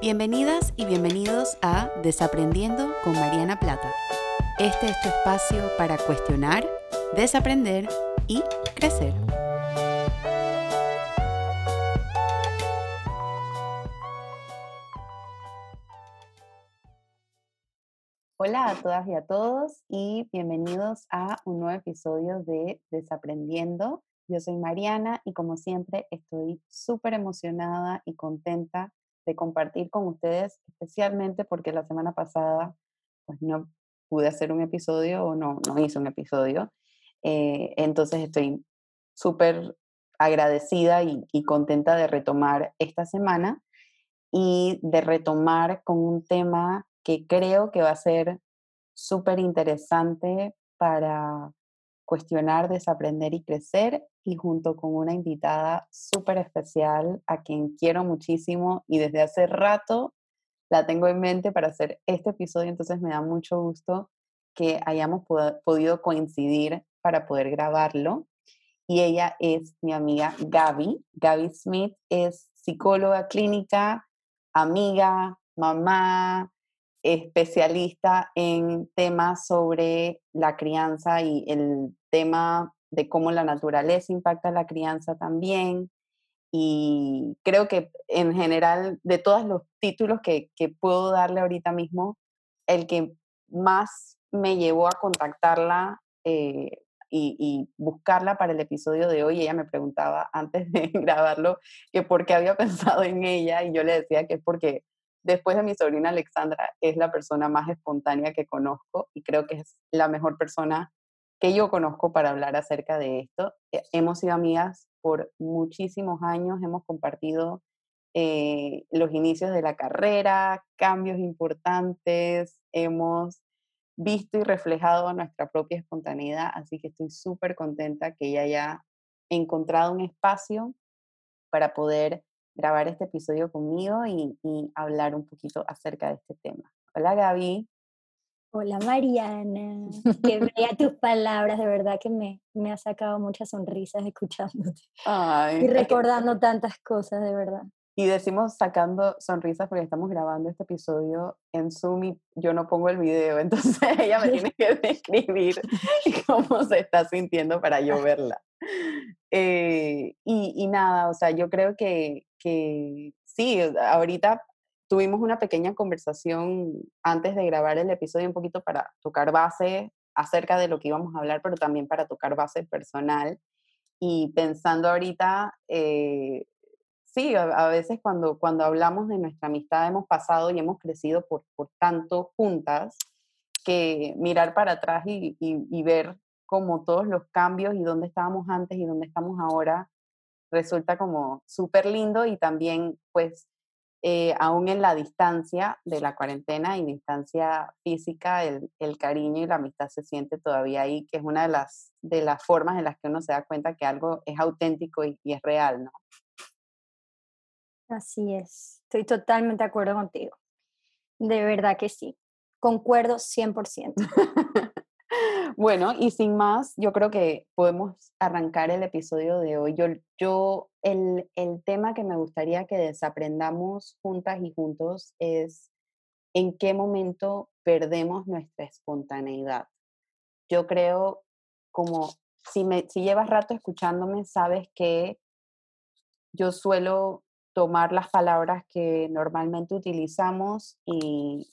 Bienvenidas y bienvenidos a Desaprendiendo con Mariana Plata. Este es tu espacio para cuestionar, desaprender y crecer. Hola a todas y a todos y bienvenidos a un nuevo episodio de Desaprendiendo. Yo soy Mariana y como siempre estoy súper emocionada y contenta de compartir con ustedes, especialmente porque la semana pasada pues no pude hacer un episodio o no, no hice un episodio. Eh, entonces estoy súper agradecida y, y contenta de retomar esta semana y de retomar con un tema que creo que va a ser súper interesante para cuestionar, desaprender y crecer y junto con una invitada súper especial a quien quiero muchísimo y desde hace rato la tengo en mente para hacer este episodio, entonces me da mucho gusto que hayamos podido coincidir para poder grabarlo. Y ella es mi amiga Gaby. Gaby Smith es psicóloga clínica, amiga, mamá, especialista en temas sobre la crianza y el tema de cómo la naturaleza impacta la crianza también. Y creo que en general, de todos los títulos que, puedo darle ahorita mismo, el que más me llevó a contactarla eh, y, y, buscarla para el episodio de hoy, ella me preguntaba antes de grabarlo que por qué había pensado en ella y yo le decía que es porque después de mi sobrina Alexandra es la persona más espontánea que conozco y creo que es la mejor persona que yo conozco para hablar acerca de esto. Eh, hemos sido amigas por muchísimos años, hemos compartido eh, los inicios de la carrera, cambios importantes, hemos visto y reflejado nuestra propia espontaneidad, así que estoy súper contenta que ella haya encontrado un espacio para poder grabar este episodio conmigo y, y hablar un poquito acerca de este tema. Hola Gaby. Hola Mariana, que vea tus palabras, de verdad que me, me ha sacado muchas sonrisas escuchándote y recordando tantas cosas, de verdad. Y decimos sacando sonrisas porque estamos grabando este episodio en Zoom y yo no pongo el video, entonces ella me tiene que describir cómo se está sintiendo para yo verla. Eh, y, y, nada, o sea, yo creo que, que sí, ahorita tuvimos una pequeña conversación antes de grabar el episodio un poquito para tocar base acerca de lo que íbamos a hablar, pero también para tocar base personal. Y pensando ahorita, eh, sí, a, veces cuando, cuando hablamos de nuestra amistad hemos pasado y hemos crecido por, por tanto juntas que mirar para atrás y, y ver como todos los cambios y dónde estábamos antes y dónde estamos ahora resulta como súper lindo y también pues eh, aún en la distancia de la cuarentena y distancia física, el, el, cariño y la amistad se siente todavía ahí, que es una de las, de las formas en las que uno se da cuenta que algo es auténtico y, y es real, ¿no? Así es, estoy totalmente de acuerdo contigo. De verdad que sí, concuerdo 100%. Bueno, y sin más, yo creo que podemos arrancar el episodio de hoy. Yo, yo el, el tema que me gustaría que desaprendamos juntas y juntos es en qué momento perdemos nuestra espontaneidad. Yo creo, como si, me, si llevas rato escuchándome, sabes que yo suelo tomar las palabras que normalmente utilizamos y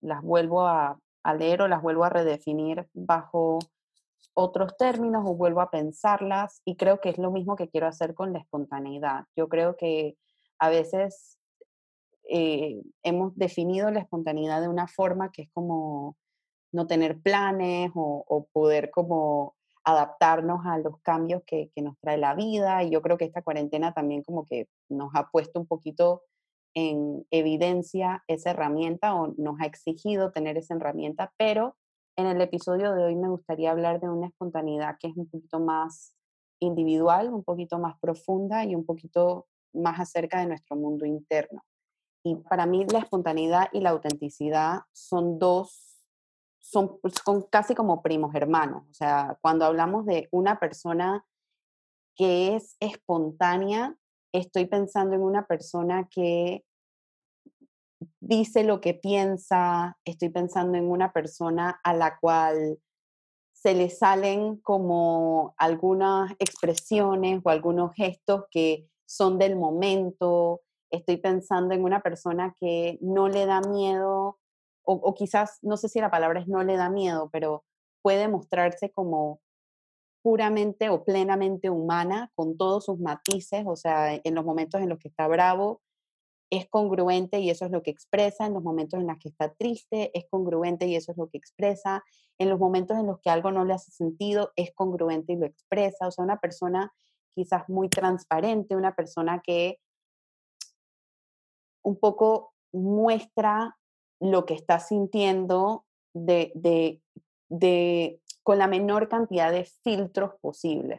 las vuelvo a, a leer o las vuelvo a redefinir bajo otros términos o vuelvo a pensarlas y creo que es lo mismo que quiero hacer con la espontaneidad. Yo creo que a veces eh, hemos definido la espontaneidad de una forma que es como no tener planes o, poder como adaptarnos a los cambios que, que, nos trae la vida y yo creo que esta cuarentena también como que nos ha puesto un poquito en evidencia esa herramienta o nos ha exigido tener esa herramienta, pero en el episodio de hoy me gustaría hablar de una espontaneidad que es un poquito más individual, un poquito más profunda y un poquito más acerca de nuestro mundo interno. Y para mí la espontaneidad y la autenticidad son dos, son, son casi como primos hermanos. O sea, cuando hablamos de una persona que es espontánea, estoy pensando en una persona que dice lo que piensa, estoy pensando en una persona a la cual se le salen como algunas expresiones o algunos gestos que son del momento. Estoy pensando en una persona que no le da miedo, o, quizás, no sé si la palabra es no le da miedo, pero puede mostrarse como puramente o plenamente humana, con todos sus matices, o sea, en los momentos en los que está bravo, es congruente y eso es lo que expresa, en los momentos en los que está triste, es congruente y eso es lo que expresa, en los momentos en los que algo no le hace sentido, es congruente y lo expresa, o sea, una persona quizás muy transparente, una persona que un poco muestra lo que está sintiendo de, de, de, con la menor cantidad de filtros posibles.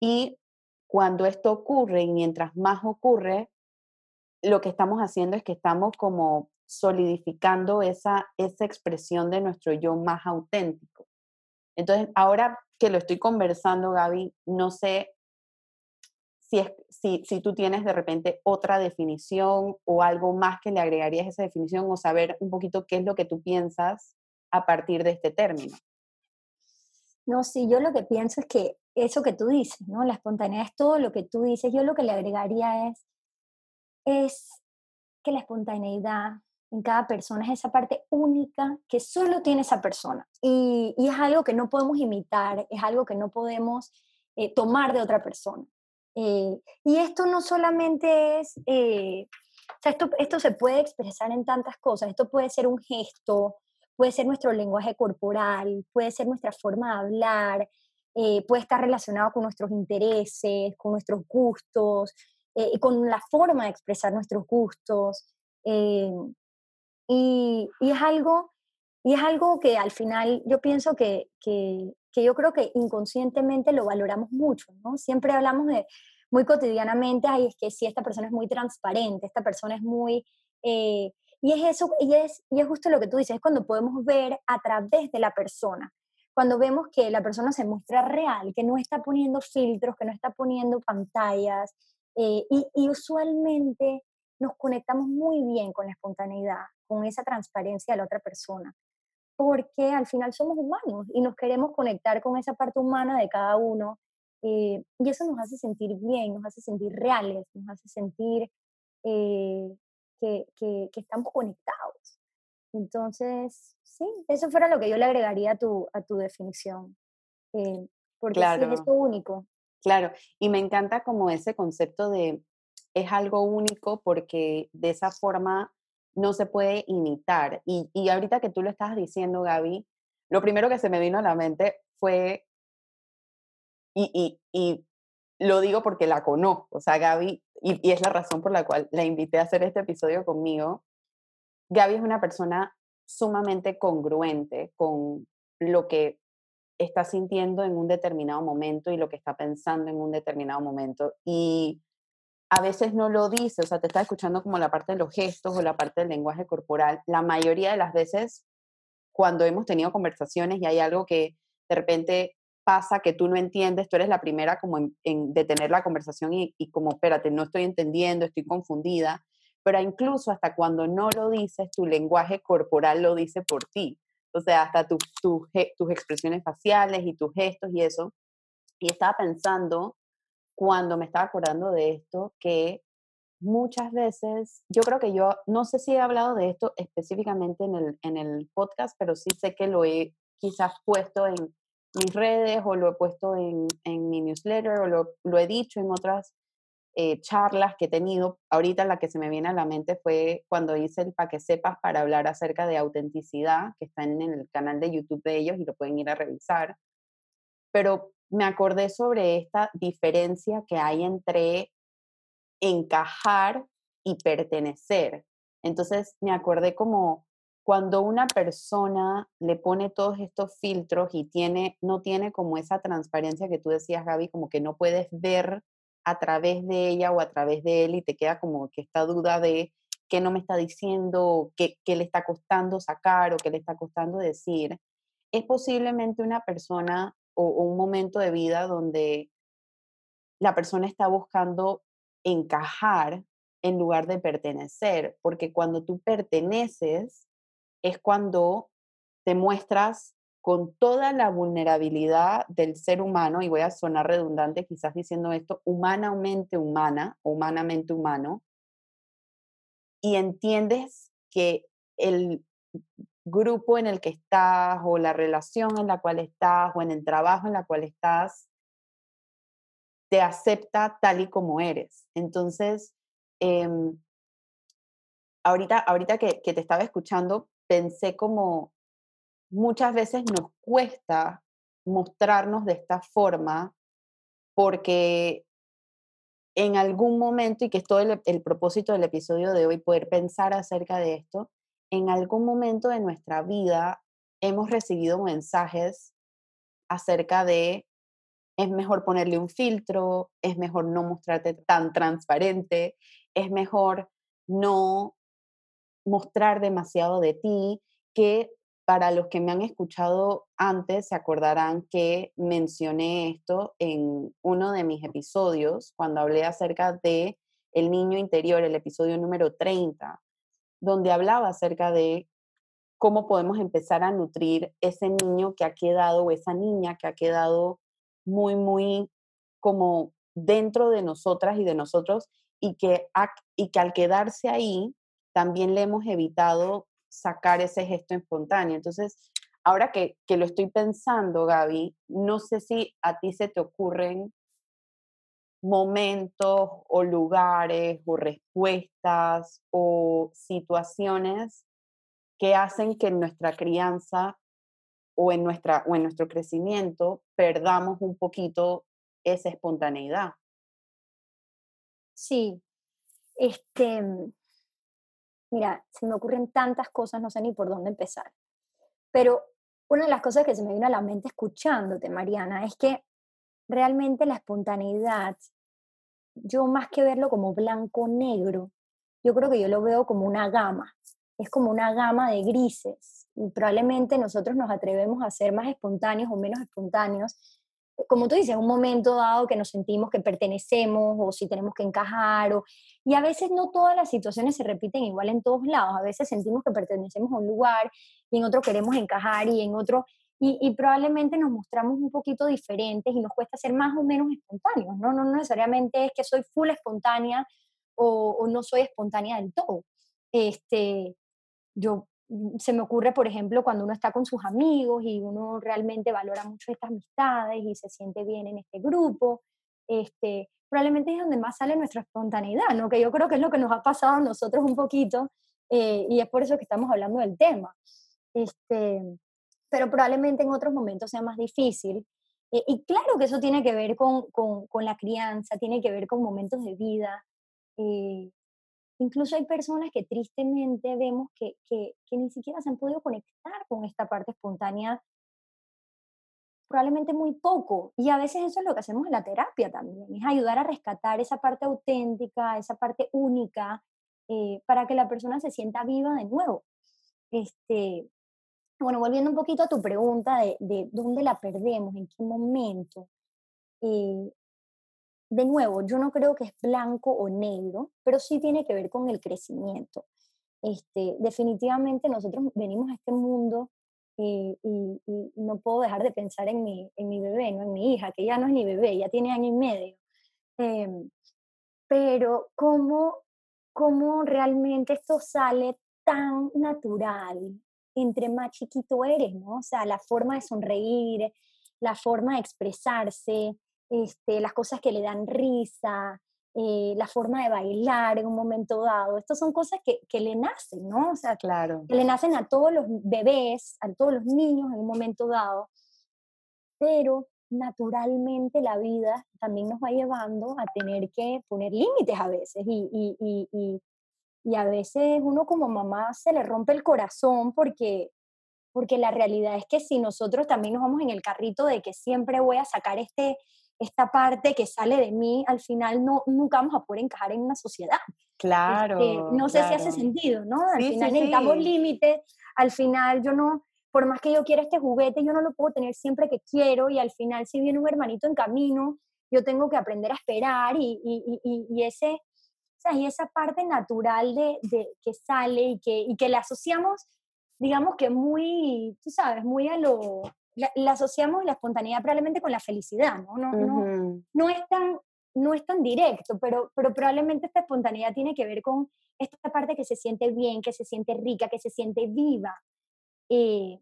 Y cuando esto ocurre y mientras más ocurre, lo que estamos haciendo es que estamos como solidificando esa, esa expresión de nuestro yo más auténtico. Entonces, ahora que lo estoy conversando, Gaby, no sé si, es, si, si tú tienes de repente otra definición o algo más que le agregarías a esa definición o saber un poquito qué es lo que tú piensas a partir de este término. No, sí, yo lo que pienso es que eso que tú dices, ¿no? La espontaneidad es todo lo que tú dices. Yo lo que le agregaría es es que la espontaneidad en cada persona es esa parte única que solo tiene esa persona. Y, es algo que no podemos imitar, es algo que no podemos eh, tomar de otra persona. Eh, y esto no solamente es, eh, esto, esto se puede expresar en tantas cosas, esto puede ser un gesto, puede ser nuestro lenguaje corporal, puede ser nuestra forma de hablar, puede estar relacionado con nuestros intereses, con nuestros gustos, eh, con la forma de expresar nuestros gustos. Eh, y, y, es algo, y es algo que al final yo pienso que, que, que, yo creo que inconscientemente lo valoramos mucho, ¿no? Siempre hablamos de muy cotidianamente, ay, es que si esta persona es muy transparente, esta persona es muy... Eh, y es eso, y es, y es justo lo que tú dices, es cuando podemos ver a través de la persona, cuando vemos que la persona se muestra real, que no está poniendo filtros, que no está poniendo pantallas, eh, y, usualmente nos conectamos muy bien con la espontaneidad, con esa transparencia de la otra persona, porque al final somos humanos y nos queremos conectar con esa parte humana de cada uno. Eh, y eso nos hace sentir bien, nos hace sentir reales, nos hace sentir eh, que, que, estamos conectados. Entonces, sí, eso fuera lo que yo le agregaría a tu, a tu definición. porque es lo único. Claro, y me encanta como ese concepto de es algo único porque de esa forma no se puede imitar. Y, y ahorita que tú lo estás diciendo, Gaby, lo primero que se me vino a la mente fue, y, y, y lo digo porque la conozco, o sea, Gaby, y, es la razón por la cual la invité a hacer este episodio conmigo, Gaby es una persona sumamente congruente con lo que está sintiendo en un determinado momento y lo que está pensando en un determinado momento. Y a veces no lo dice, o sea, te está escuchando como la parte de los gestos o la parte del lenguaje corporal. La mayoría de las veces, cuando hemos tenido conversaciones y hay algo que de repente pasa que tú no entiendes, tú eres la primera como en, detener la conversación y, y, como, espérate, no estoy entendiendo, estoy confundida, pero incluso hasta cuando no lo dices, tu lenguaje corporal lo dice por ti o sea, hasta tus expresiones faciales y tus gestos y eso. Y estaba pensando, cuando me estaba acordando de esto, que muchas veces, yo creo que yo, no sé si he hablado de esto específicamente en el, en el podcast, pero sí sé que lo he quizás puesto en mis redes o lo he puesto en, en mi newsletter o lo, lo he dicho en otras eh, charlas que he tenido. Ahorita la que se me viene a la mente fue cuando hice el Pa' que sepas para hablar acerca de autenticidad, que está en el canal de YouTube de ellos y lo pueden ir a revisar. Pero me acordé sobre esta diferencia que hay entre encajar y pertenecer. Entonces me acordé como cuando una persona le pone todos estos filtros y tiene, no tiene como esa transparencia que tú decías, Gaby, como que no puedes ver a través de ella o a través de él y te queda como que esta duda de qué no me está diciendo, qué, le está costando sacar o qué le está costando decir, es posiblemente una persona o, un momento de vida donde la persona está buscando encajar en lugar de pertenecer, porque cuando tú perteneces es cuando te muestras con toda la vulnerabilidad del ser humano, y voy a sonar redundante quizás diciendo esto, humanamente humana, humanamente humano, y entiendes que el grupo en el que estás o la relación en la cual estás o en el trabajo en la cual estás te acepta tal y como eres. Entonces, em, ahorita, ahorita que, que te estaba escuchando, pensé como muchas veces nos cuesta mostrarnos de esta forma porque en algún momento, y que es todo el, el, propósito del episodio de hoy, poder pensar acerca de esto, en algún momento de nuestra vida hemos recibido mensajes acerca de es mejor ponerle un filtro, es mejor no mostrarte tan transparente, es mejor no mostrar demasiado de ti, que para los que me han escuchado antes se acordarán que mencioné esto en uno de mis episodios cuando hablé acerca de el niño interior, el episodio número 30, donde hablaba acerca de cómo podemos empezar a nutrir ese niño que ha quedado o esa niña que ha quedado muy, muy como dentro de nosotras y de nosotros y que, y que al quedarse ahí también le hemos evitado sacar ese gesto espontáneo. Entonces, ahora que, que lo estoy pensando, Gaby, no sé si a ti se te ocurren momentos o lugares o respuestas o situaciones que hacen que en nuestra crianza o en, nuestra, o en nuestro crecimiento perdamos un poquito esa espontaneidad. Sí, este, mira, se me ocurren tantas cosas, no sé ni por dónde empezar. Pero una de las cosas que se me vino a la mente escuchándote, Mariana, es que realmente la espontaneidad, yo más que verlo como blanco-negro, yo creo que yo lo veo como una gama, es como una gama de grises y probablemente nosotros nos atrevemos a ser más espontáneos o menos espontáneos como tú dices, un momento dado que nos sentimos que pertenecemos o si tenemos que encajar. O, y a veces no todas las situaciones se repiten igual en todos lados. A veces sentimos que pertenecemos a un lugar y en otro queremos encajar y en otro... Y, probablemente nos mostramos un poquito diferentes y nos cuesta ser más o menos espontáneos. No, no, no necesariamente es que soy full espontánea o, o no soy espontánea del todo. Este, yo se me ocurre, por ejemplo, cuando uno está con sus amigos y uno realmente valora mucho estas amistades y se siente bien en este grupo, este, probablemente es donde más sale nuestra espontaneidad, ¿no? que yo creo que es lo que nos ha pasado a nosotros un poquito eh, y es por eso que estamos hablando del tema. Este, pero probablemente en otros momentos sea más difícil. Eh, y claro que eso tiene que ver con, con, con, la crianza, tiene que ver con momentos de vida. Eh, Incluso hay personas que tristemente vemos que, que, ni siquiera se han podido conectar con esta parte espontánea, probablemente muy poco. Y a veces eso es lo que hacemos en la terapia también, es ayudar a rescatar esa parte auténtica, esa parte única, eh, para que la persona se sienta viva de nuevo. Este, bueno, volviendo un poquito a tu pregunta de, de dónde la perdemos, en qué momento. Eh, de nuevo, yo no creo que es blanco o negro, pero sí tiene que ver con el crecimiento. Este, definitivamente nosotros venimos a este mundo eh, y, no puedo dejar de pensar en mi, en mi bebé, ¿no? en mi hija, que ya no es ni bebé, ya tiene año y medio. Em, pero cómo, cómo realmente esto sale tan natural entre más chiquito eres, ¿no? O sea, la forma de sonreír, la forma de expresarse, este, las cosas que le dan risa, eh, la forma de bailar en un momento dado. Estas son cosas que, que, le nacen, ¿no? O sea, claro. que le nacen a todos los bebés, a todos los niños en un momento dado. Pero naturalmente la vida también nos va llevando a tener que poner límites a veces y, y, y, y, a veces uno como mamá se le rompe el corazón porque, porque la realidad es que si nosotros también nos vamos en el carrito de que siempre voy a sacar este, esta parte que sale de mí, al final no, nunca vamos a poder encajar en una sociedad. Este, claro. no sé si hace sentido, ¿no? Al final necesitamos límites, al final yo no, por más que yo quiera este juguete, yo no lo puedo tener siempre que quiero y al final si viene un hermanito en camino, yo tengo que aprender a esperar y, y, y, y ese, sea, y esa parte natural de, de que sale y que, y que la asociamos, digamos que muy, tú sabes, muy a lo, la, asociamos la espontaneidad probablemente con la felicidad, ¿no? No, no, no, es tan, no es tan directo, pero, pero probablemente esta espontaneidad tiene que ver con esta parte que se siente bien, que se siente rica, que se siente viva. Eh,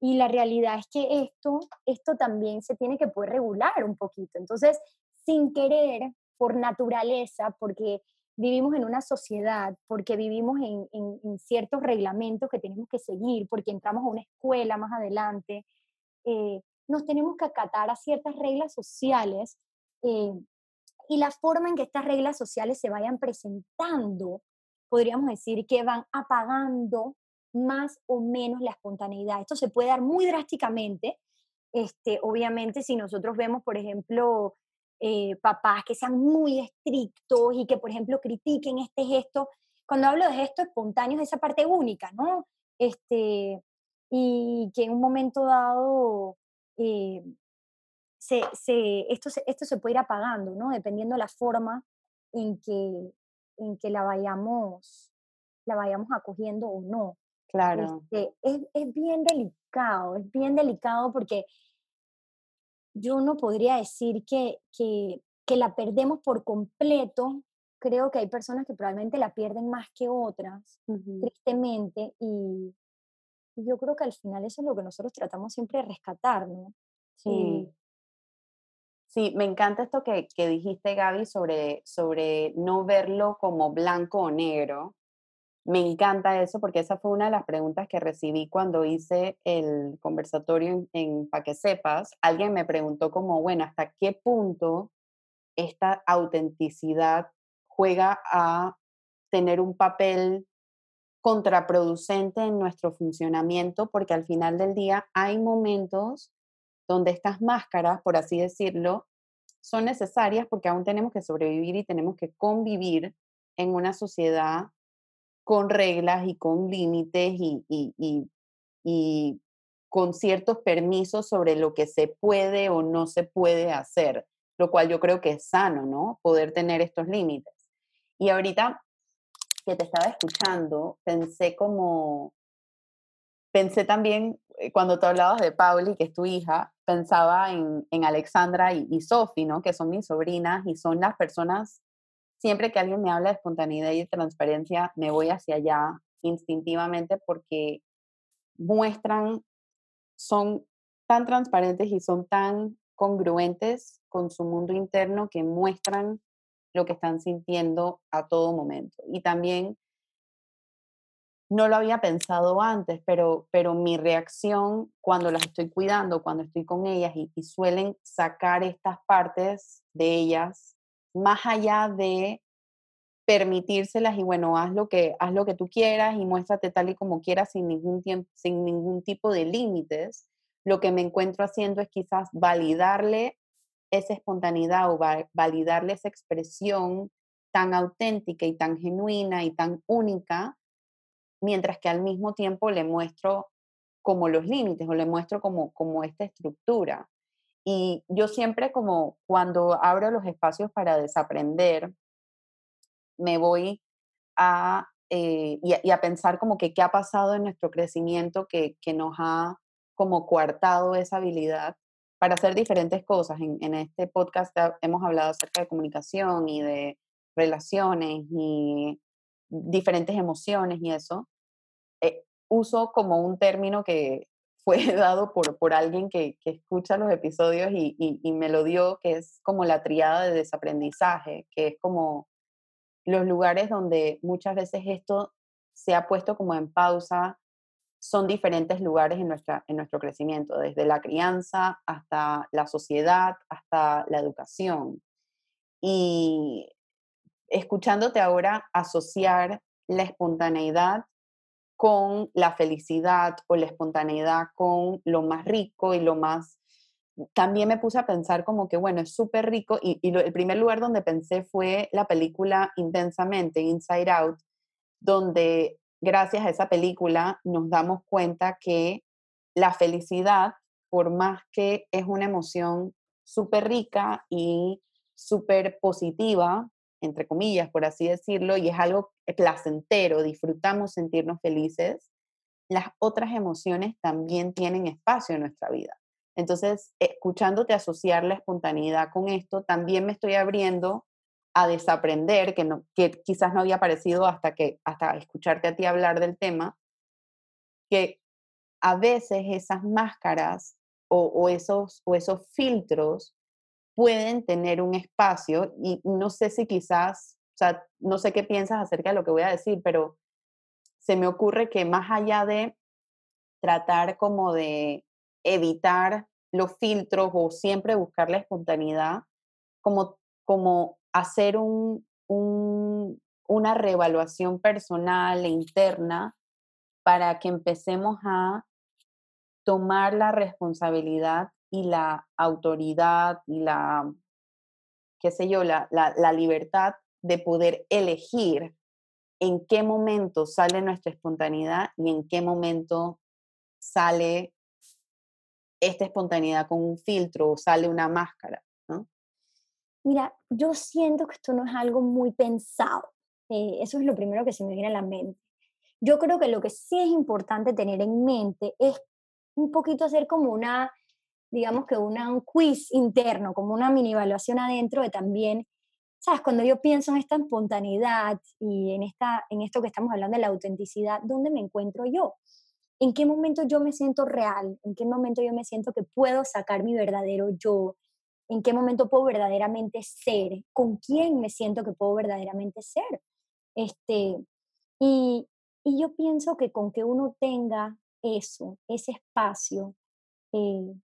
y la realidad es que esto, esto también se tiene que poder regular un poquito. Entonces, sin querer, por naturaleza, porque vivimos en una sociedad, porque vivimos en, en, ciertos reglamentos que tenemos que seguir, porque entramos a una escuela más adelante, eh, nos tenemos que acatar a ciertas reglas sociales eh, y la forma en que estas reglas sociales se vayan presentando, podríamos decir que van apagando más o menos la espontaneidad. Esto se puede dar muy drásticamente, este, obviamente si nosotros vemos, por ejemplo, eh, papás que sean muy estrictos y que, por ejemplo, critiquen este gesto. Cuando hablo de gestos espontáneos, esa parte única, ¿no? Este, y que en un momento dado eh, se, se, esto, se, esto se puede ir apagando, ¿no? Dependiendo de la forma en que, en que la, vayamos, la vayamos acogiendo o no. Claro. Este, es, es bien delicado, es bien delicado porque yo no podría decir que, que, que, la perdemos por completo. Creo que hay personas que probablemente la pierden más que otras, tristemente, y, yo creo que al final eso es lo que nosotros tratamos siempre de rescatar, ¿no? Sí. Sí, me encanta esto que, que dijiste, Gaby, sobre, sobre no verlo como blanco o negro, me encanta eso porque esa fue una de las preguntas que recibí cuando hice el conversatorio en, Pa' que sepas. Alguien me preguntó como, bueno, ¿hasta qué punto esta autenticidad juega a tener un papel contraproducente en nuestro funcionamiento? Porque al final del día hay momentos donde estas máscaras, por así decirlo, son necesarias porque aún tenemos que sobrevivir y tenemos que convivir en una sociedad con reglas y con límites y, con ciertos permisos sobre lo que se puede o no se puede hacer, lo cual yo creo que es sano, ¿no? Poder tener estos límites. Y ahorita que te estaba escuchando, pensé como, pensé también, eh, cuando tú hablabas de Pauli, que es tu hija, pensaba en, en Alexandra y, y Sophie, ¿no? Que son mis sobrinas y son las personas siempre que alguien me habla de espontaneidad y de transparencia, me voy hacia allá instintivamente porque muestran, son tan transparentes y son tan congruentes con su mundo interno que muestran lo que están sintiendo a todo momento. Y también no lo había pensado antes, pero, pero mi reacción cuando las estoy cuidando, cuando estoy con ellas y, suelen sacar estas partes de ellas más allá de permitírselas y bueno, haz lo que, haz lo que tú quieras y muéstrate tal y como quieras sin ningún, tiempo, sin ningún tipo de límites, lo que me encuentro haciendo es quizás validarle esa espontaneidad o validarle esa expresión tan auténtica y tan genuina y tan única, mientras que al mismo tiempo le muestro como los límites o le muestro como, como esta estructura. Y yo siempre como cuando abro los espacios para desaprender, me voy a, eh, y, a pensar como que qué ha pasado en nuestro crecimiento que, que, nos ha como coartado esa habilidad para hacer diferentes cosas. En, este podcast hemos hablado acerca de comunicación y de relaciones y diferentes emociones y eso. Eh, uso como un término que, fue dado por, por alguien que, que escucha los episodios y, y, me lo dio, que es como la triada de desaprendizaje, que es como los lugares donde muchas veces esto se ha puesto como en pausa, son diferentes lugares en, nuestra, en nuestro crecimiento, desde la crianza hasta la sociedad, hasta la educación. Y escuchándote ahora asociar la espontaneidad con la felicidad o la espontaneidad, con lo más rico y lo más... También me puse a pensar como que, bueno, es súper rico y, el primer lugar donde pensé fue la película Intensamente, Inside Out, donde gracias a esa película nos damos cuenta que la felicidad, por más que es una emoción súper rica y súper positiva entre comillas, por así decirlo, y es algo placentero, disfrutamos sentirnos felices, las otras emociones también tienen espacio en nuestra vida. Entonces, escuchándote asociar la espontaneidad con esto, también me estoy abriendo a desaprender, que, no, que quizás no había aparecido hasta, que, hasta escucharte a ti hablar del tema, que a veces esas máscaras o, esos, o esos filtros pueden tener un espacio y no sé si quizás, o sea, no sé qué piensas acerca de lo que voy a decir, pero se me ocurre que más allá de tratar como de evitar los filtros o siempre buscar la espontaneidad, como, como hacer un, una reevaluación personal e interna para que empecemos a tomar la responsabilidad y la autoridad y la, qué sé yo, la, la, libertad de poder elegir en qué momento sale nuestra espontaneidad y en qué momento sale esta espontaneidad con un filtro o sale una máscara. Mira, yo siento que esto no es algo muy pensado. Eh, eso es lo primero que se me viene a la mente. Yo creo que lo que sí es importante tener en mente es un poquito hacer como una, digamos que una, un quiz interno, como una mini evaluación adentro de también, ¿sabes? Cuando yo pienso en esta espontaneidad y en, esta, en esto que estamos hablando de la autenticidad, ¿dónde me encuentro yo? ¿En qué momento yo me siento real? ¿En qué momento yo me siento que puedo sacar mi verdadero yo? ¿En qué momento puedo verdaderamente ser? ¿Con quién me siento que puedo verdaderamente ser? Este, y, y yo pienso que con que uno tenga eso, ese espacio, eh,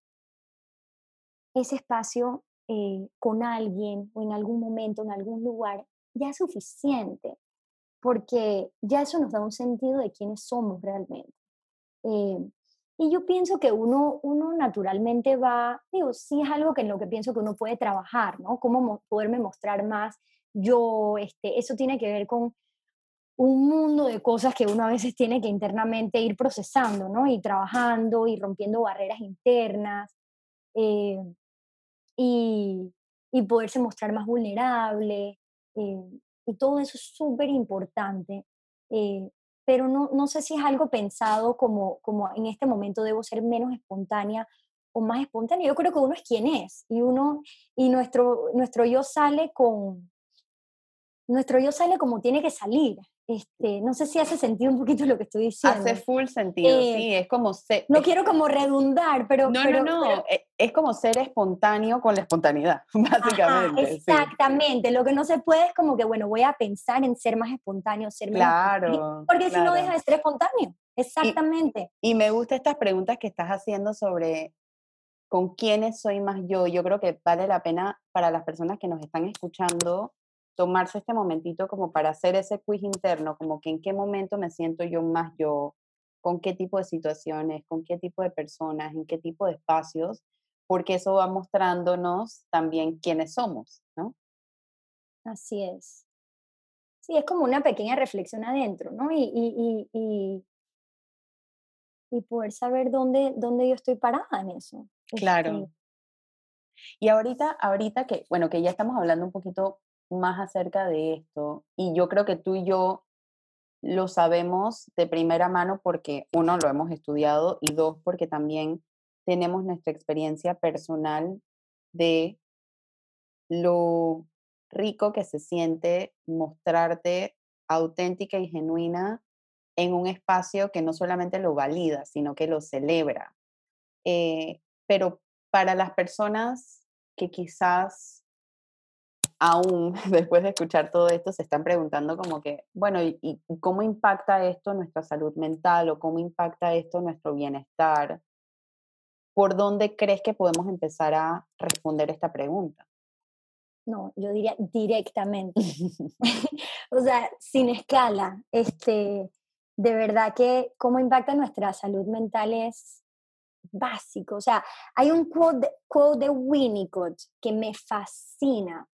ese espacio eh, con alguien o en algún momento, en algún lugar, ya es suficiente, porque ya eso nos da un sentido de quiénes somos realmente. Eh, y yo pienso que uno, uno naturalmente va, digo, sí es algo que en lo que pienso que uno puede trabajar, ¿no? Cómo poderme mostrar más yo, este, eso tiene que ver con un mundo de cosas que uno a veces tiene que internamente ir procesando, ¿no? Y trabajando y rompiendo barreras internas eh, y, y, poderse mostrar más vulnerable. Eh, y todo eso es súper importante. Eh, pero no, no, sé si es algo pensado como, como en este momento debo ser menos espontánea o más espontánea. Yo creo que uno es quien es y uno y nuestro, nuestro yo sale con nuestro yo sale como tiene que salir. Este, no sé si hace sentido un poquito lo que estoy diciendo. Hace full sentido, eh, sí, es como ser... No quiero como redundar, pero... No, no, no, e, es como ser espontáneo con la espontaneidad, básicamente. exactamente, lo que no se puede es como que, bueno, voy a pensar en ser más espontáneo, ser menos... Claro. Porque si no deja de ser espontáneo, exactamente. Y, y me gustan estas preguntas que estás haciendo sobre con quiénes soy más yo. Yo creo que vale la pena para las personas que nos están escuchando tomarse este momentito como para hacer ese quiz interno, como que en qué momento me siento yo más yo, con qué tipo de situaciones, con qué tipo de personas, en qué tipo de espacios, porque eso va mostrándonos también quiénes somos, ¿no? Así es. Sí, es como una pequeña reflexión adentro, ¿no? Y, y, y, y poder saber dónde, dónde yo estoy parada en eso. Claro. Este y ahorita, ahorita que, bueno, que ya estamos hablando un poquito más acerca de esto y yo creo que tú y yo lo sabemos de primera mano porque uno lo hemos estudiado y dos porque también tenemos nuestra experiencia personal de lo rico que se siente mostrarte auténtica y genuina en un espacio que no solamente lo valida, sino que lo celebra. Eh, pero para las personas que quizás aún después de escuchar todo esto se están preguntando como que, bueno, ¿y, cómo impacta esto nuestra salud mental o cómo impacta esto nuestro bienestar? ¿Por dónde crees que podemos empezar a responder esta pregunta? No, yo diría directamente. o sea, sin escala. Este, de verdad que cómo impacta nuestra salud mental es básico. O sea, hay un quote quote de Winnicott que me fascina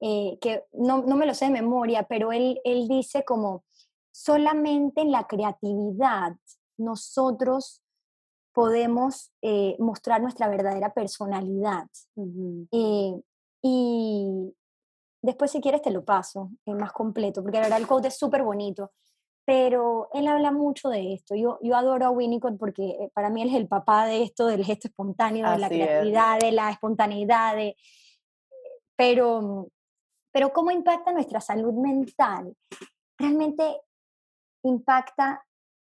eh, que no, no, me lo sé de memoria, pero él, él dice como solamente en la creatividad nosotros podemos eh, mostrar nuestra verdadera personalidad. Eh, y después si quieres te lo paso, es más completo, porque la verdad el quote es súper bonito, pero él habla mucho de esto. Yo, yo adoro a Winnicott porque eh, para mí él es el papá de esto, del gesto espontáneo, de la creatividad, de la espontaneidad, de, pero, pero cómo impacta nuestra salud mental. Realmente impacta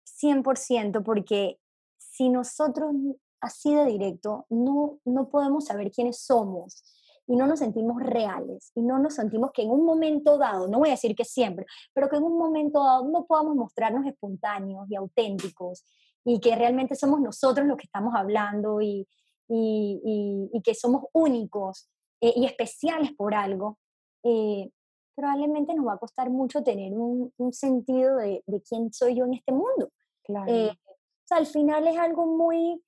100% porque si nosotros así de directo no, no podemos saber quiénes somos y no nos sentimos reales y no nos sentimos que en un momento dado, no voy a decir que siempre, pero que en un momento dado no podamos mostrarnos espontáneos y auténticos y que realmente somos nosotros los que estamos hablando y, y, y, que somos únicos eh, y especiales por algo, eh, probablemente nos va a costar mucho tener un, un sentido de, de, quién soy yo en este mundo. Claro. Eh, o sea, al final es algo muy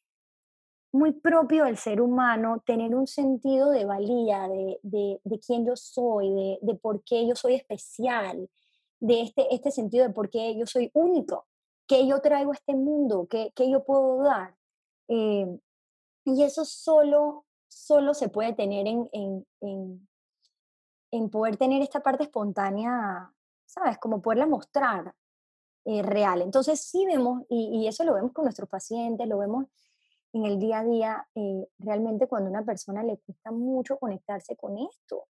muy propio del ser humano tener un sentido de valía, de, de, de quién yo soy, de, de, por qué yo soy especial, de este, este sentido de por qué yo soy único, qué yo traigo a este mundo, qué, qué yo puedo dar. Eh, y eso solo, solo se puede tener en, en, en, en, poder tener esta parte espontánea, ¿sabes? Como poderla mostrar eh, real. Entonces sí vemos, y, y eso lo vemos con nuestros pacientes, lo vemos en el día a día, eh, realmente cuando a una persona le cuesta mucho conectarse con esto.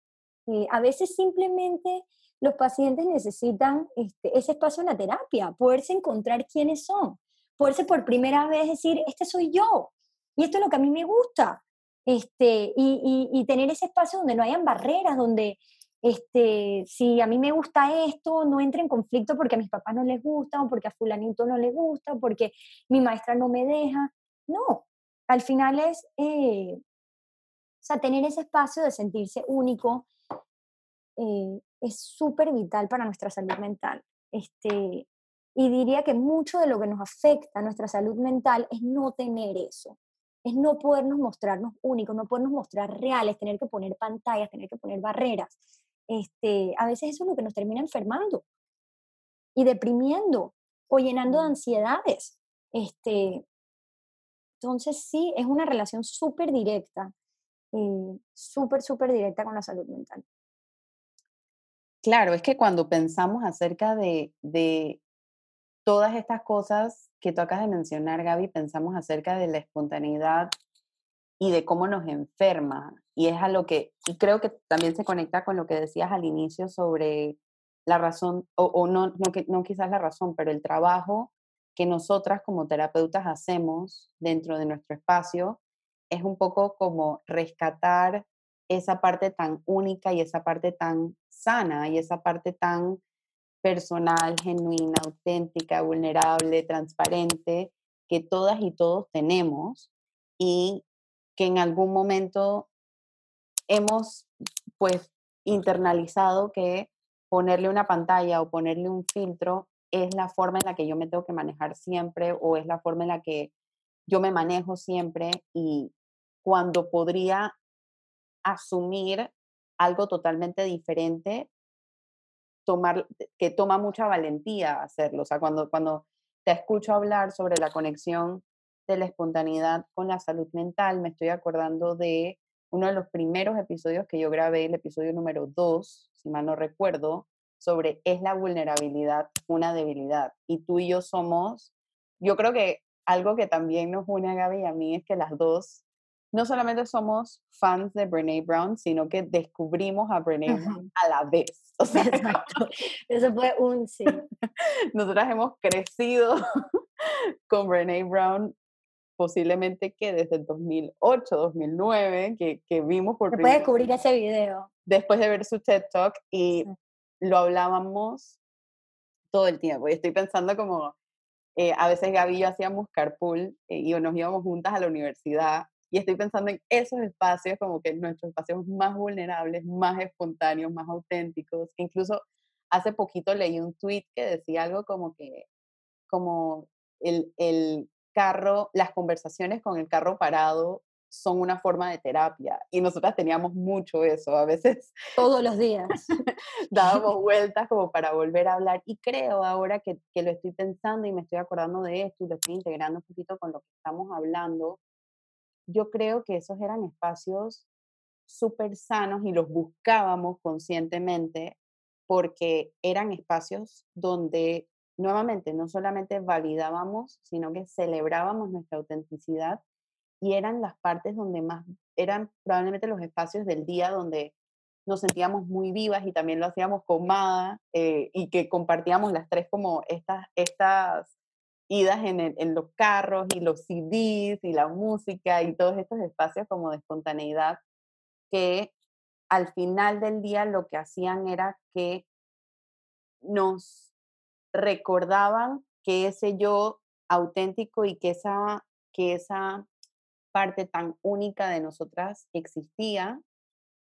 Eh, a veces simplemente los pacientes necesitan este, ese espacio en la terapia, poderse encontrar quiénes son, poderse por primera vez decir, este soy yo, y esto es lo que a mí me gusta, este, y, tener ese espacio donde no hayan barreras, donde este, si a mí me gusta esto, no entre en conflicto porque a mis papás no les gusta, o porque a fulanito no le gusta, o porque mi maestra no me deja. No, al final es, eh, o sea, tener ese espacio de sentirse único eh, es súper vital para nuestra salud mental. Este, y diría que mucho de lo que nos afecta a nuestra salud mental es no tener eso, es no podernos mostrarnos únicos, no podernos mostrar reales, tener que poner pantallas, tener que poner barreras. Este, a veces eso es lo que nos termina enfermando y deprimiendo o llenando de ansiedades. Este, entonces sí, es una relación súper directa, eh, súper, súper directa con la salud mental. Claro, es que cuando pensamos acerca de, de todas estas cosas que tú acabas de mencionar, Gaby, pensamos acerca de la espontaneidad y de cómo nos enferma. Y es a lo que, y creo que también se conecta con lo que decías al inicio sobre la razón, o, no, no, no quizás la razón, pero el trabajo que nosotras como terapeutas hacemos dentro de nuestro espacio es un poco como rescatar esa parte tan única y esa parte tan sana y esa parte tan personal, genuina, auténtica, vulnerable, transparente, que todas y todos tenemos y que en algún momento hemos pues internalizado que ponerle una pantalla o ponerle un filtro es la forma en la que yo me tengo que manejar siempre o es la forma en la que yo me manejo siempre y cuando podría asumir algo totalmente diferente, que toma mucha valentía hacerlo. O sea, cuando, cuando te escucho hablar sobre la conexión de la espontaneidad con la salud mental, me estoy acordando de uno de los primeros episodios que yo grabé, el episodio número 2, si mal no recuerdo, sobre es la vulnerabilidad una debilidad. Y tú y yo somos, yo creo que algo que también nos une a Gaby y a mí es que las dos no solamente somos fans de Brene Brown, sino que descubrimos a Brene Brown a la vez. O sea, eso fue un sí. Nosotras hemos crecido con Brene Brown posiblemente que desde el 2008, 2009, que, que vimos por primera vez. descubrir ese video. Después de ver su TED Talk y lo hablábamos todo el tiempo. Y estoy pensando como, eh, a veces Gaby y yo hacíamos carpool eh, y nos íbamos juntas a la universidad. Y estoy pensando en esos espacios como que nuestros espacios más vulnerables, más espontáneos, más auténticos. Incluso hace poquito leí un tweet que decía algo como que, como el, el carro, las conversaciones con el carro parado son una forma de terapia y nosotras teníamos mucho eso, a veces todos los días dábamos vueltas como para volver a hablar y creo ahora que, que, lo estoy pensando y me estoy acordando de esto y lo estoy integrando un poquito con lo que estamos hablando, yo creo que esos eran espacios súper sanos y los buscábamos conscientemente porque eran espacios donde nuevamente no solamente validábamos, sino que celebrábamos nuestra autenticidad y eran las partes donde más, eran probablemente los espacios del día donde nos sentíamos muy vivas y también lo hacíamos con Mada eh, y que compartíamos las tres como estas, estas idas en, los carros y los CDs y la música y todos estos espacios como de espontaneidad que al final del día lo que hacían era que nos recordaban que ese yo auténtico y que esa, que esa parte tan única de nosotras existía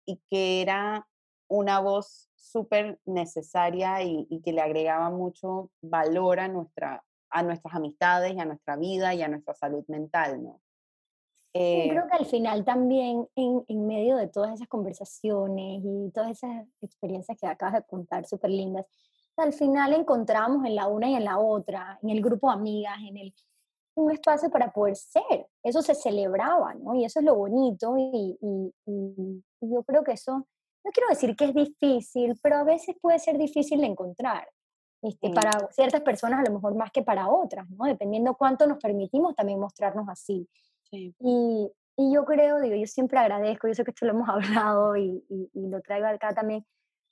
y que era una voz súper necesaria y, que le agregaba mucho valor a, nuestra, a nuestras amistades y a nuestra vida y a nuestra salud mental, ¿no? Eh, Yo creo que al final también en, en, medio de todas esas conversaciones y todas esas experiencias que acabas de contar, súper lindas, al final encontramos en la una y en la otra, en el grupo de amigas, en el, un espacio para poder ser. Eso se celebraba, ¿no? Y eso es lo bonito y, y, y, yo creo que eso, no quiero decir que es difícil, pero a veces puede ser difícil de encontrar. Este, Para ciertas personas a lo mejor más que para otras, ¿no? Dependiendo cuánto nos permitimos también mostrarnos así. Sí. Y, y yo creo, digo, yo siempre agradezco, yo sé que esto lo hemos hablado y, y, y, lo traigo acá también,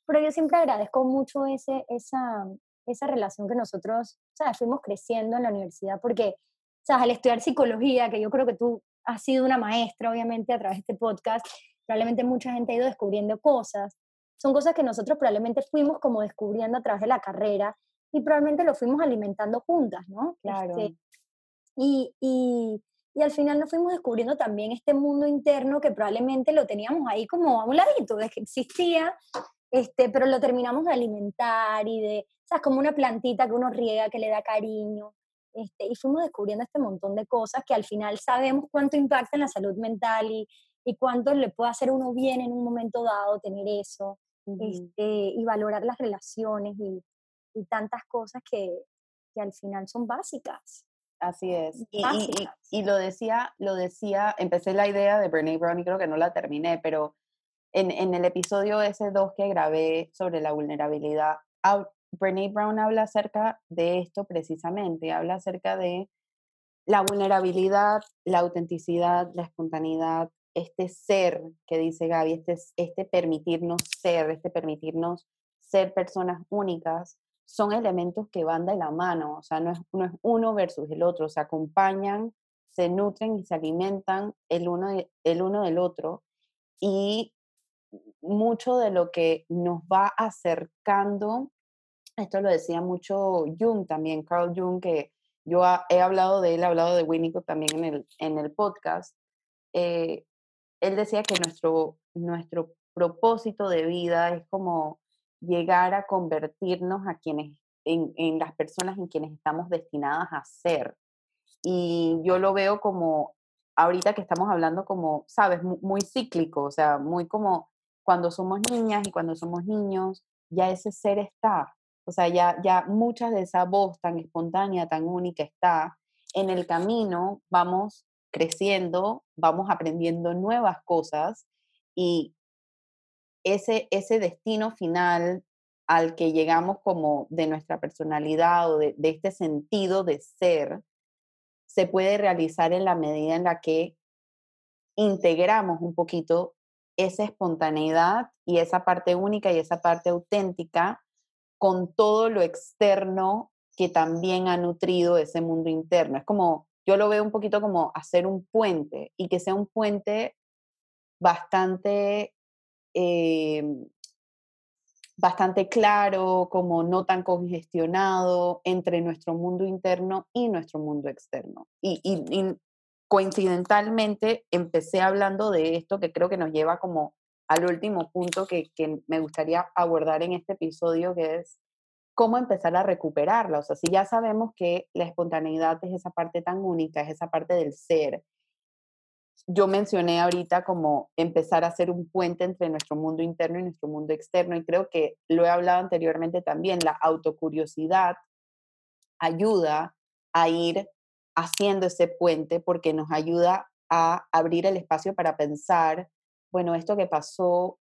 pero yo siempre agradezco mucho ese, esa, esa relación que nosotros, sea, fuimos creciendo en la universidad, porque, sea, al estudiar psicología, que yo creo que tú has sido una maestra, obviamente, a través de este podcast, probablemente mucha gente ha ido descubriendo cosas, son cosas que nosotros probablemente fuimos como descubriendo a través de la carrera y probablemente lo fuimos alimentando juntas, ¿no? Claro. Este, y, y, y al final nos fuimos descubriendo también este mundo interno que probablemente lo teníamos ahí como a un ladito, de que existía, este, pero lo terminamos de alimentar y de, o sea, como una plantita que uno riega, que le da cariño. Este, y fuimos descubriendo este montón de cosas que al final sabemos cuánto impacta en la salud mental y, y cuánto le puede hacer uno bien en un momento dado tener eso, este, y valorar las relaciones y, y tantas cosas que, que, al final son básicas. Así es. Y, y, y, lo decía, lo decía, empecé la idea de Brene Brown y creo que no la terminé, pero en, en el episodio ese 2 que grabé sobre la vulnerabilidad, Brene Brown habla acerca de esto precisamente, habla acerca de la vulnerabilidad, la autenticidad, la espontaneidad, este ser que dice Gaby, este, este permitirnos ser, este permitirnos ser personas únicas, son elementos que van de la mano, o sea, no es, no es uno versus el otro, se acompañan, se nutren y se alimentan el uno, el uno del otro. Y mucho de lo que nos va acercando, esto lo decía mucho Jung también, Carl Jung, que yo he hablado de él, he hablado de Winnicott también en el, en el podcast, eh, él decía que nuestro, nuestro propósito de vida es como llegar a convertirnos a quienes, en, en las personas en quienes estamos destinadas a ser. Y yo lo veo como, ahorita que estamos hablando como, sabes, muy, muy cíclico, o sea, muy como cuando somos niñas y cuando somos niños, ya ese ser está. O sea, ya, ya mucha de esa voz tan espontánea, tan única está. En el camino vamos creciendo, vamos aprendiendo nuevas cosas y ese, ese destino final al que llegamos como de nuestra personalidad o de, de este sentido de ser, se puede realizar en la medida en la que integramos un poquito esa espontaneidad y esa parte única y esa parte auténtica con todo lo externo que también ha nutrido ese mundo interno. Es como, yo lo veo un poquito como hacer un puente y que sea un puente bastante, eh, bastante claro, como no tan congestionado entre nuestro mundo interno y nuestro mundo externo. Y, y, coincidentalmente empecé hablando de esto que creo que nos lleva como al último punto que, que, me gustaría abordar en este episodio, que es cómo empezar a recuperarla. O sea, si ya sabemos que la espontaneidad es esa parte tan única, es esa parte del ser, yo mencioné ahorita como empezar a hacer un puente entre nuestro mundo interno y nuestro mundo externo, y creo que lo he hablado anteriormente también, la autocuriosidad ayuda a ir haciendo ese puente porque nos ayuda a abrir el espacio para pensar bueno, esto que pasó,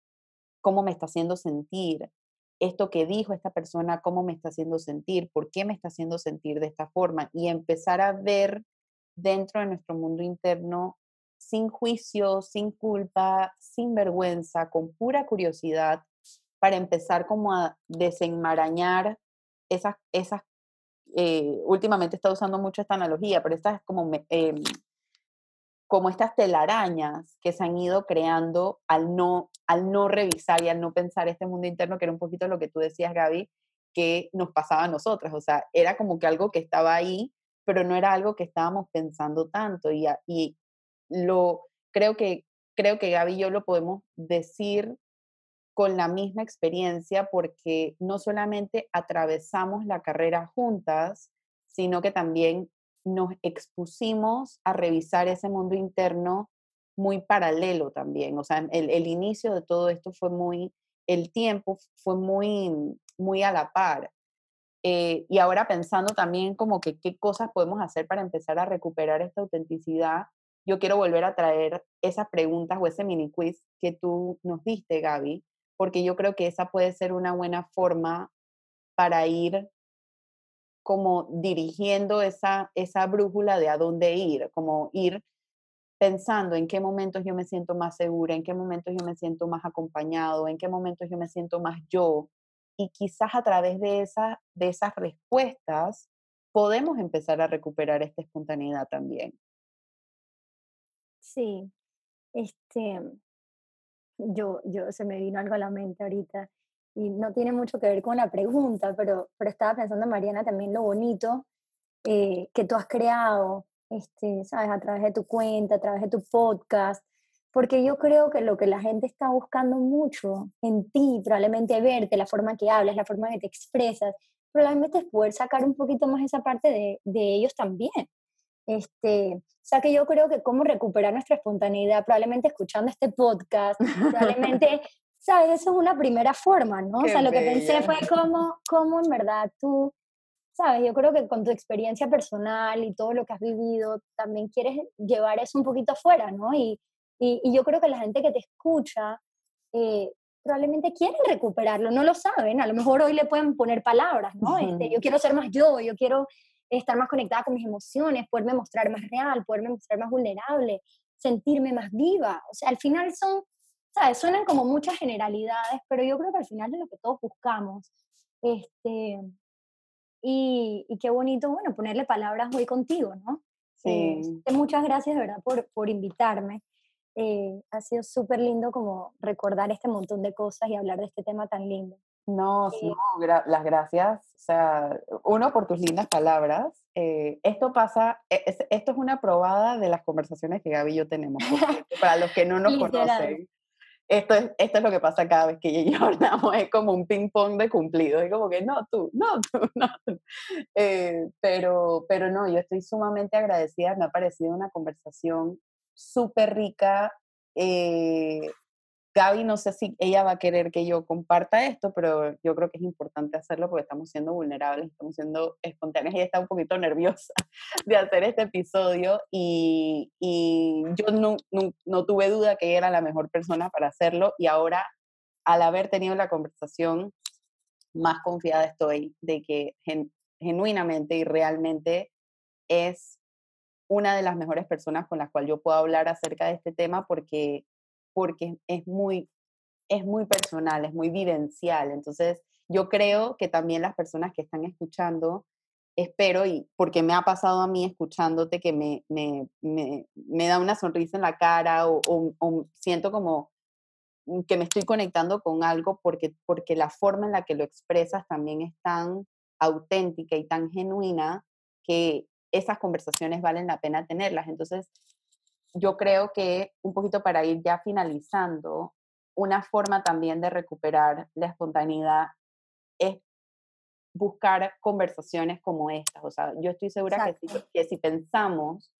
¿cómo me está haciendo sentir? Esto que dijo esta persona, ¿cómo me está haciendo sentir? ¿Por qué me está haciendo sentir de esta forma? Y empezar a ver dentro de nuestro mundo interno sin juicio, sin culpa, sin vergüenza, con pura curiosidad, para empezar como a desenmarañar esas, esas eh, últimamente está usando mucho esta analogía, pero estas como, em, como estas telarañas que se han ido creando al no, al no revisar y al no pensar este mundo interno, que era un poquito lo que tú decías, Gaby, que nos pasaba a nosotras. O sea, era como que algo que estaba ahí, pero no era algo que estábamos pensando tanto. Y, y lo creo que, creo que Gaby y yo lo podemos decir con la misma experiencia porque no solamente atravesamos la carrera juntas, sino que también nos expusimos a revisar ese mundo interno muy paralelo también. O sea, el, inicio de todo esto fue muy, el tiempo fue muy, muy a la par. Eh, y ahora pensando también como que qué cosas podemos hacer para empezar a recuperar esta autenticidad, yo quiero volver a traer esas preguntas o ese mini quiz que tú nos diste, Gaby, porque yo creo que esa puede ser una buena forma para ir como dirigiendo esa, esa brújula de a dónde ir, como ir pensando en qué momentos yo me siento más segura, en qué momentos yo me siento más acompañado, en qué momentos yo me siento más yo. Y quizás a través de, esa, de esas respuestas podemos empezar a recuperar esta espontaneidad también. Sí, este, yo, yo, se me vino algo a la mente ahorita y no tiene mucho que ver con la pregunta, pero, pero estaba pensando, Mariana, también lo bonito eh, que tú has creado, este, ¿sabes? A través de tu cuenta, a través de tu podcast, porque yo creo que lo que la gente está buscando mucho en ti, probablemente verte, la forma que hablas, la forma que te expresas, probablemente es poder sacar un poquito más esa parte de, de ellos también. Este, o sea que yo creo que cómo recuperar nuestra espontaneidad, probablemente escuchando este podcast, probablemente, ¿sabes? Eso es una primera forma, ¿no? o sea, lo que pensé fue cómo, cómo en verdad tú, ¿sabes? Yo creo que con tu experiencia personal y todo lo que has vivido, también quieres llevar eso un poquito afuera, ¿no? Y, y, y yo creo que la gente que te escucha, eh, probablemente quieren recuperarlo, no lo saben, a lo mejor hoy le pueden poner palabras, ¿no? Este, yo quiero ser más yo, yo quiero estar más conectada con mis emociones, poderme mostrar más real, poderme mostrar más vulnerable, sentirme más viva. O sea, al final son, ¿sabes? Suenan como muchas generalidades, pero yo creo que al final es lo que todos buscamos. Este, y, y qué bonito, bueno, ponerle palabras hoy contigo, ¿no? Sí. Eh, muchas gracias de verdad por, por invitarme. Eh, ha sido súper lindo como recordar este montón de cosas y hablar de este tema tan lindo. No, no las gracias. O sea, uno, por tus lindas palabras. Eh, esto pasa, e, esto es una probada de las conversaciones que Gaby y yo tenemos. para los que no nos conocen, esto es, esto es lo que pasa cada vez que ella yo hablamos. Es como un ping-pong de cumplido. Es como que no, tú, no, tú, no. Eh, pero, pero no, yo estoy sumamente agradecida. Me ha parecido una conversación súper rica. Eh, Gaby, no sé si ella va a querer que yo comparta esto, pero yo creo que es importante hacerlo porque estamos siendo vulnerables, estamos siendo espontáneas. Ella está un poquito nerviosa de hacer este episodio y, yo no, tuve duda que ella era la mejor persona para hacerlo y ahora, al haber tenido la conversación, más confiada estoy de que genuinamente y realmente es una de las mejores personas con las cuales yo puedo hablar acerca de este tema porque porque es muy, es muy personal, es muy vivencial. Entonces, yo creo que también las personas que están escuchando, espero, y porque me ha pasado a mí escuchándote que me, me, me, me da una sonrisa en la cara o, o, siento como que me estoy conectando con algo porque, porque la forma en la que lo expresas también es tan auténtica y tan genuina que esas conversaciones valen la pena tenerlas. Entonces, yo creo que un poquito para ir ya finalizando, una forma también de recuperar la espontaneidad es buscar conversaciones como estas. O sea, yo estoy segura que si, que si, pensamos,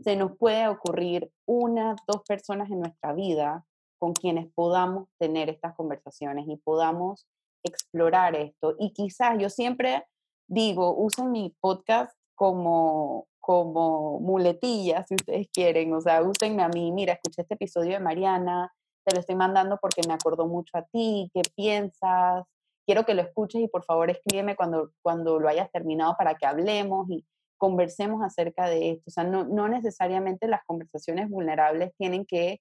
se nos puede ocurrir una, dos personas en nuestra vida con quienes podamos tener estas conversaciones y podamos explorar esto. Y quizás yo siempre digo, uso mi podcast como, como muletillas, si ustedes quieren, o sea, úsenme a mí, mira, escuché este episodio de Mariana, te lo estoy mandando porque me acordó mucho a ti, ¿qué piensas? Quiero que lo escuches y por favor escríbeme cuando, cuando lo hayas terminado para que hablemos y conversemos acerca de esto. O sea, no, no necesariamente las conversaciones vulnerables tienen que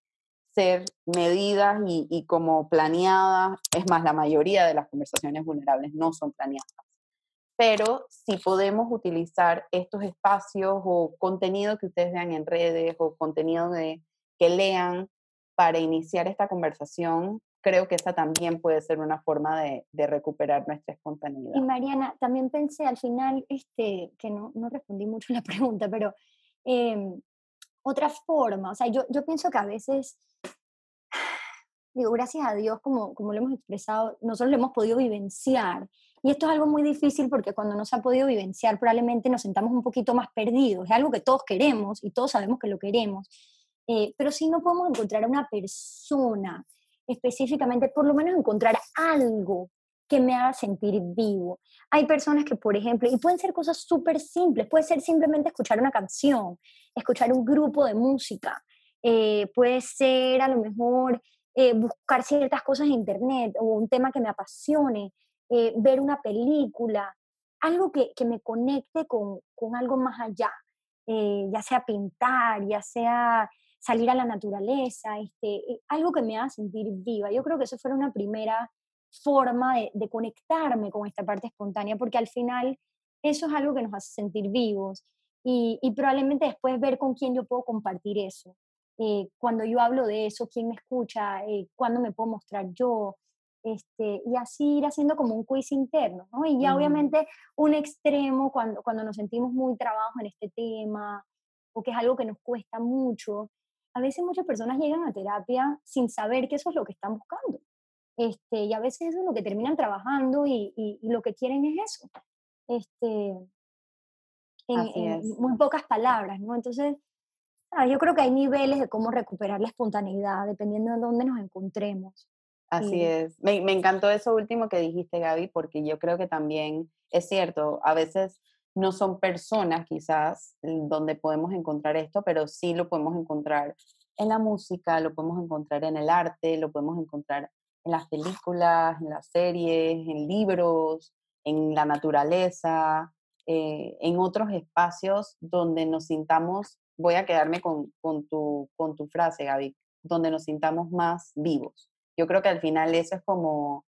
ser medidas y, y, como planeadas. Es más, la mayoría de las conversaciones vulnerables no son planeadas. Pero si podemos utilizar estos espacios o contenido que ustedes vean en redes o contenido de, que lean para iniciar esta conversación, creo que esa también puede ser una forma de, de, recuperar nuestra espontaneidad. Y Mariana, también pensé al final, este, que no, no respondí mucho a la pregunta, pero eh, otra forma, o sea, yo, yo pienso que a veces, digo, gracias a Dios, como, como lo hemos expresado, nosotros lo hemos podido vivenciar. Y esto es algo muy difícil porque cuando no se ha podido vivenciar, probablemente nos sentamos un poquito más perdidos. Es algo que todos queremos y todos sabemos que lo queremos eh, pero si no podemos encontrar a una persona específicamente, por lo menos encontrar algo que me haga sentir vivo. Hay personas que, por ejemplo, y pueden ser cosas súper simples, puede ser simplemente escuchar una canción, escuchar un grupo de música, eh, puede ser a lo mejor eh, buscar ciertas cosas en internet o un tema que me apasione, ver una película, algo que, que me conecte con, con, algo más allá, ya sea pintar, ya sea salir a la naturaleza, este, eh, algo que me haga sentir viva. Yo creo que eso fue una primera forma de, conectarme con esta parte espontánea, porque al final eso es algo que nos hace sentir vivos y, probablemente después ver con quién yo puedo compartir eso. Eh, cuando yo hablo de eso, quién me escucha, eh, cuándo me puedo mostrar yo, este, y así ir haciendo como un quiz interno, ¿no? Y ya obviamente un extremo cuando, cuando nos sentimos muy trabajo en este tema o que es algo que nos cuesta mucho, a veces muchas personas llegan a terapia sin saber que eso es lo que están buscando. Este, y a veces eso es lo que terminan trabajando y, y, lo que quieren es eso. Este, en, muy pocas palabras, ¿no? Entonces, ah, yo creo que hay niveles de cómo recuperar la espontaneidad dependiendo de dónde nos encontremos. Así es. Me, me encantó eso último que dijiste, Gaby, porque yo creo que también es cierto, a veces no son personas quizás donde podemos encontrar esto, pero sí lo podemos encontrar en la música, lo podemos encontrar en el arte, lo podemos encontrar en las películas, en las series, en libros, en la naturaleza, eh, en otros espacios donde nos sintamos, voy a quedarme con, con, tu, con tu frase, Gaby, donde nos sintamos más vivos. Yo creo que al final eso es como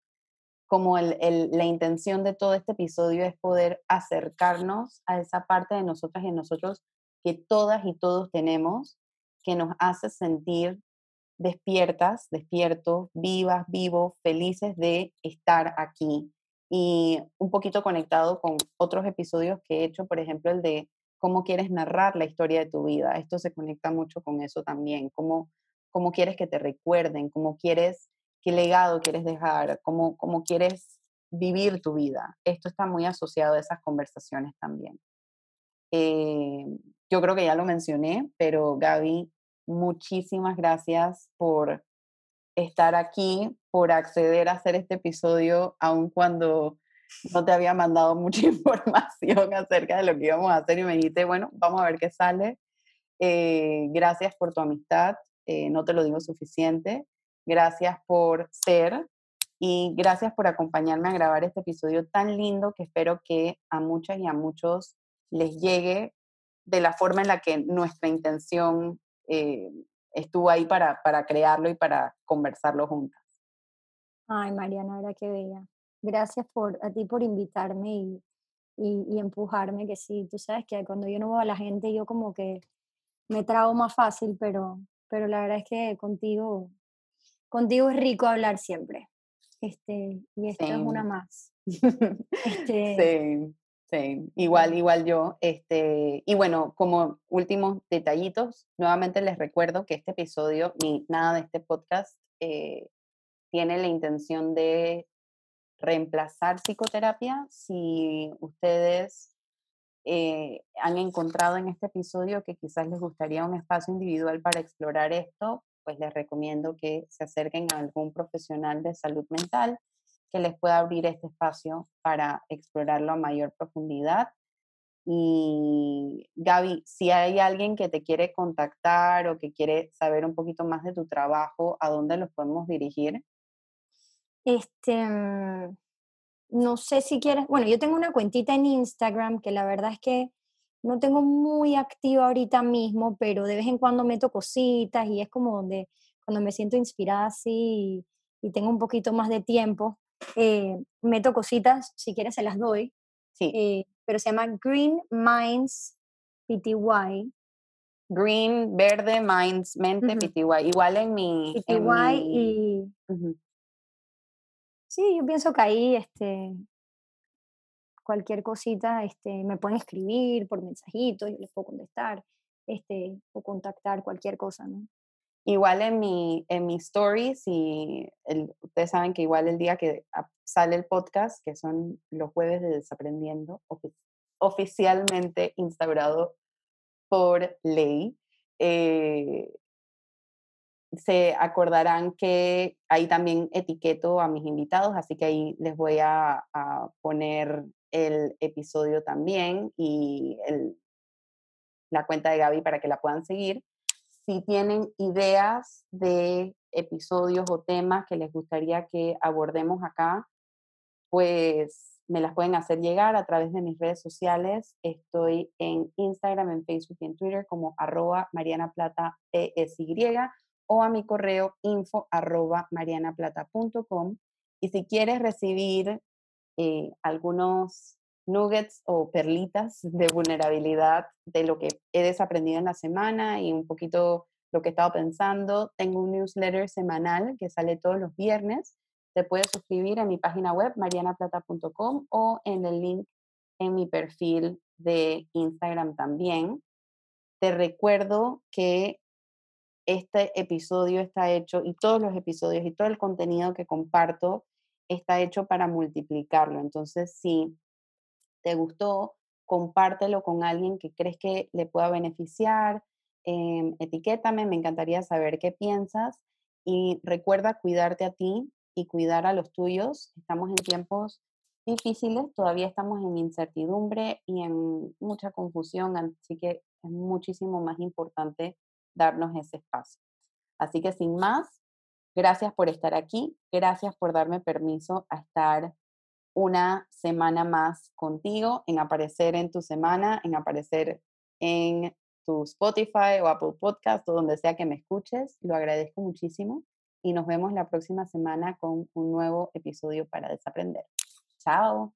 como la intención de todo este episodio es poder acercarnos a esa parte de nosotras y nosotros que todas y todos tenemos, que nos hace sentir despiertas, despiertos, vivas, vivos, felices de estar aquí. Y un poquito conectado con otros episodios que he hecho, por ejemplo, el de cómo quieres narrar la historia de tu vida. Esto se conecta mucho con eso también, cómo, cómo quieres que te recuerden, cómo quieres qué legado quieres dejar, cómo, cómo quieres vivir tu vida. Esto está muy asociado a esas conversaciones también. Eh, yo creo que ya lo mencioné, pero Gaby, muchísimas gracias por estar aquí, por acceder a hacer este episodio, aun cuando no te había mandado mucha información acerca de lo que íbamos a hacer y me dijiste, bueno, vamos a ver qué sale. Eh, gracias por tu amistad, eh, no te lo digo suficiente gracias por ser y gracias por acompañarme a grabar este episodio tan lindo que espero que a muchas y a muchos les llegue de la forma en la que nuestra intención eh, estuvo ahí para, para crearlo y para conversarlo juntas. Ay, Mariana, ahora qué bella. Gracias por, a ti por invitarme y, y, y, empujarme, que sí, tú sabes que cuando yo no veo a la gente yo como que me trago más fácil, pero, pero la verdad es que contigo contigo es rico hablar siempre. Este, y esto es una más. Este sí, sí, igual, igual yo. Este, y bueno, como últimos detallitos, nuevamente les recuerdo que este episodio, ni nada de este podcast, eh, tiene la intención de reemplazar psicoterapia. Si ustedes eh, han encontrado en este episodio que quizás les gustaría un espacio individual para explorar esto, pues les recomiendo que se acerquen a algún profesional de salud mental que les pueda abrir este espacio para explorarlo a mayor profundidad. Y Gaby, si hay alguien que te quiere contactar o que quiere saber un poquito más de tu trabajo, ¿a dónde los podemos dirigir? Este, mm, no sé si quieres, bueno, yo tengo una cuentita en Instagram que la verdad es que no tengo muy activa ahorita mismo, pero de vez en cuando meto cositas y es como donde cuando me siento inspirada así y, tengo un poquito más de tiempo, eh, meto cositas, si quieres se las doy. Sí. Eh, pero se llama Green Minds PTY. Green, verde, minds, mente, PTY. Igual en mi... PTY y... Sí, yo pienso que ahí este, cualquier cosita este, me pueden escribir por mensajitos, yo les puedo contestar este, o contactar cualquier cosa, ¿no? Igual en mi, en mi stories, y ustedes saben que igual el día que sale el podcast, que son los jueves de Desaprendiendo, oficialmente instaurado por ley, eh, se acordarán que ahí también etiqueto a mis invitados, así que ahí les voy a, poner el episodio también y la cuenta de Gaby para que la puedan seguir. Si tienen ideas de episodios o temas que les gustaría que abordemos acá, pues me las pueden hacer llegar a través de mis redes sociales. Estoy en Instagram, en Facebook y en Twitter como arroba Mariana Plata PSY o a mi correo info arroba marianaplata.com. Y si quieres recibir eh, algunos nuggets o perlitas de vulnerabilidad de lo que he desaprendido en la semana y un poquito lo que he estado pensando, tengo un newsletter semanal que sale todos los viernes. Te puedes suscribir en mi página web marianaplata.com o en el link en mi perfil de Instagram también. Te recuerdo que este episodio está hecho y todos los episodios y todo el contenido que comparto está hecho para multiplicarlo. Entonces, si te gustó, compártelo con alguien que crees que le pueda beneficiar, em, etiquétame, me encantaría saber qué piensas y recuerda cuidarte a ti y cuidar a los tuyos. Estamos en tiempos difíciles, todavía estamos en incertidumbre y en mucha confusión, así que es muchísimo más importante darnos ese espacio. Así que sin más, gracias por estar aquí, gracias por darme permiso a estar una semana más contigo, en aparecer en tu semana, en aparecer en tu Spotify o Apple Podcast o donde sea que me escuches. Lo agradezco muchísimo y nos vemos la próxima semana con un nuevo episodio para desaprender. Chao.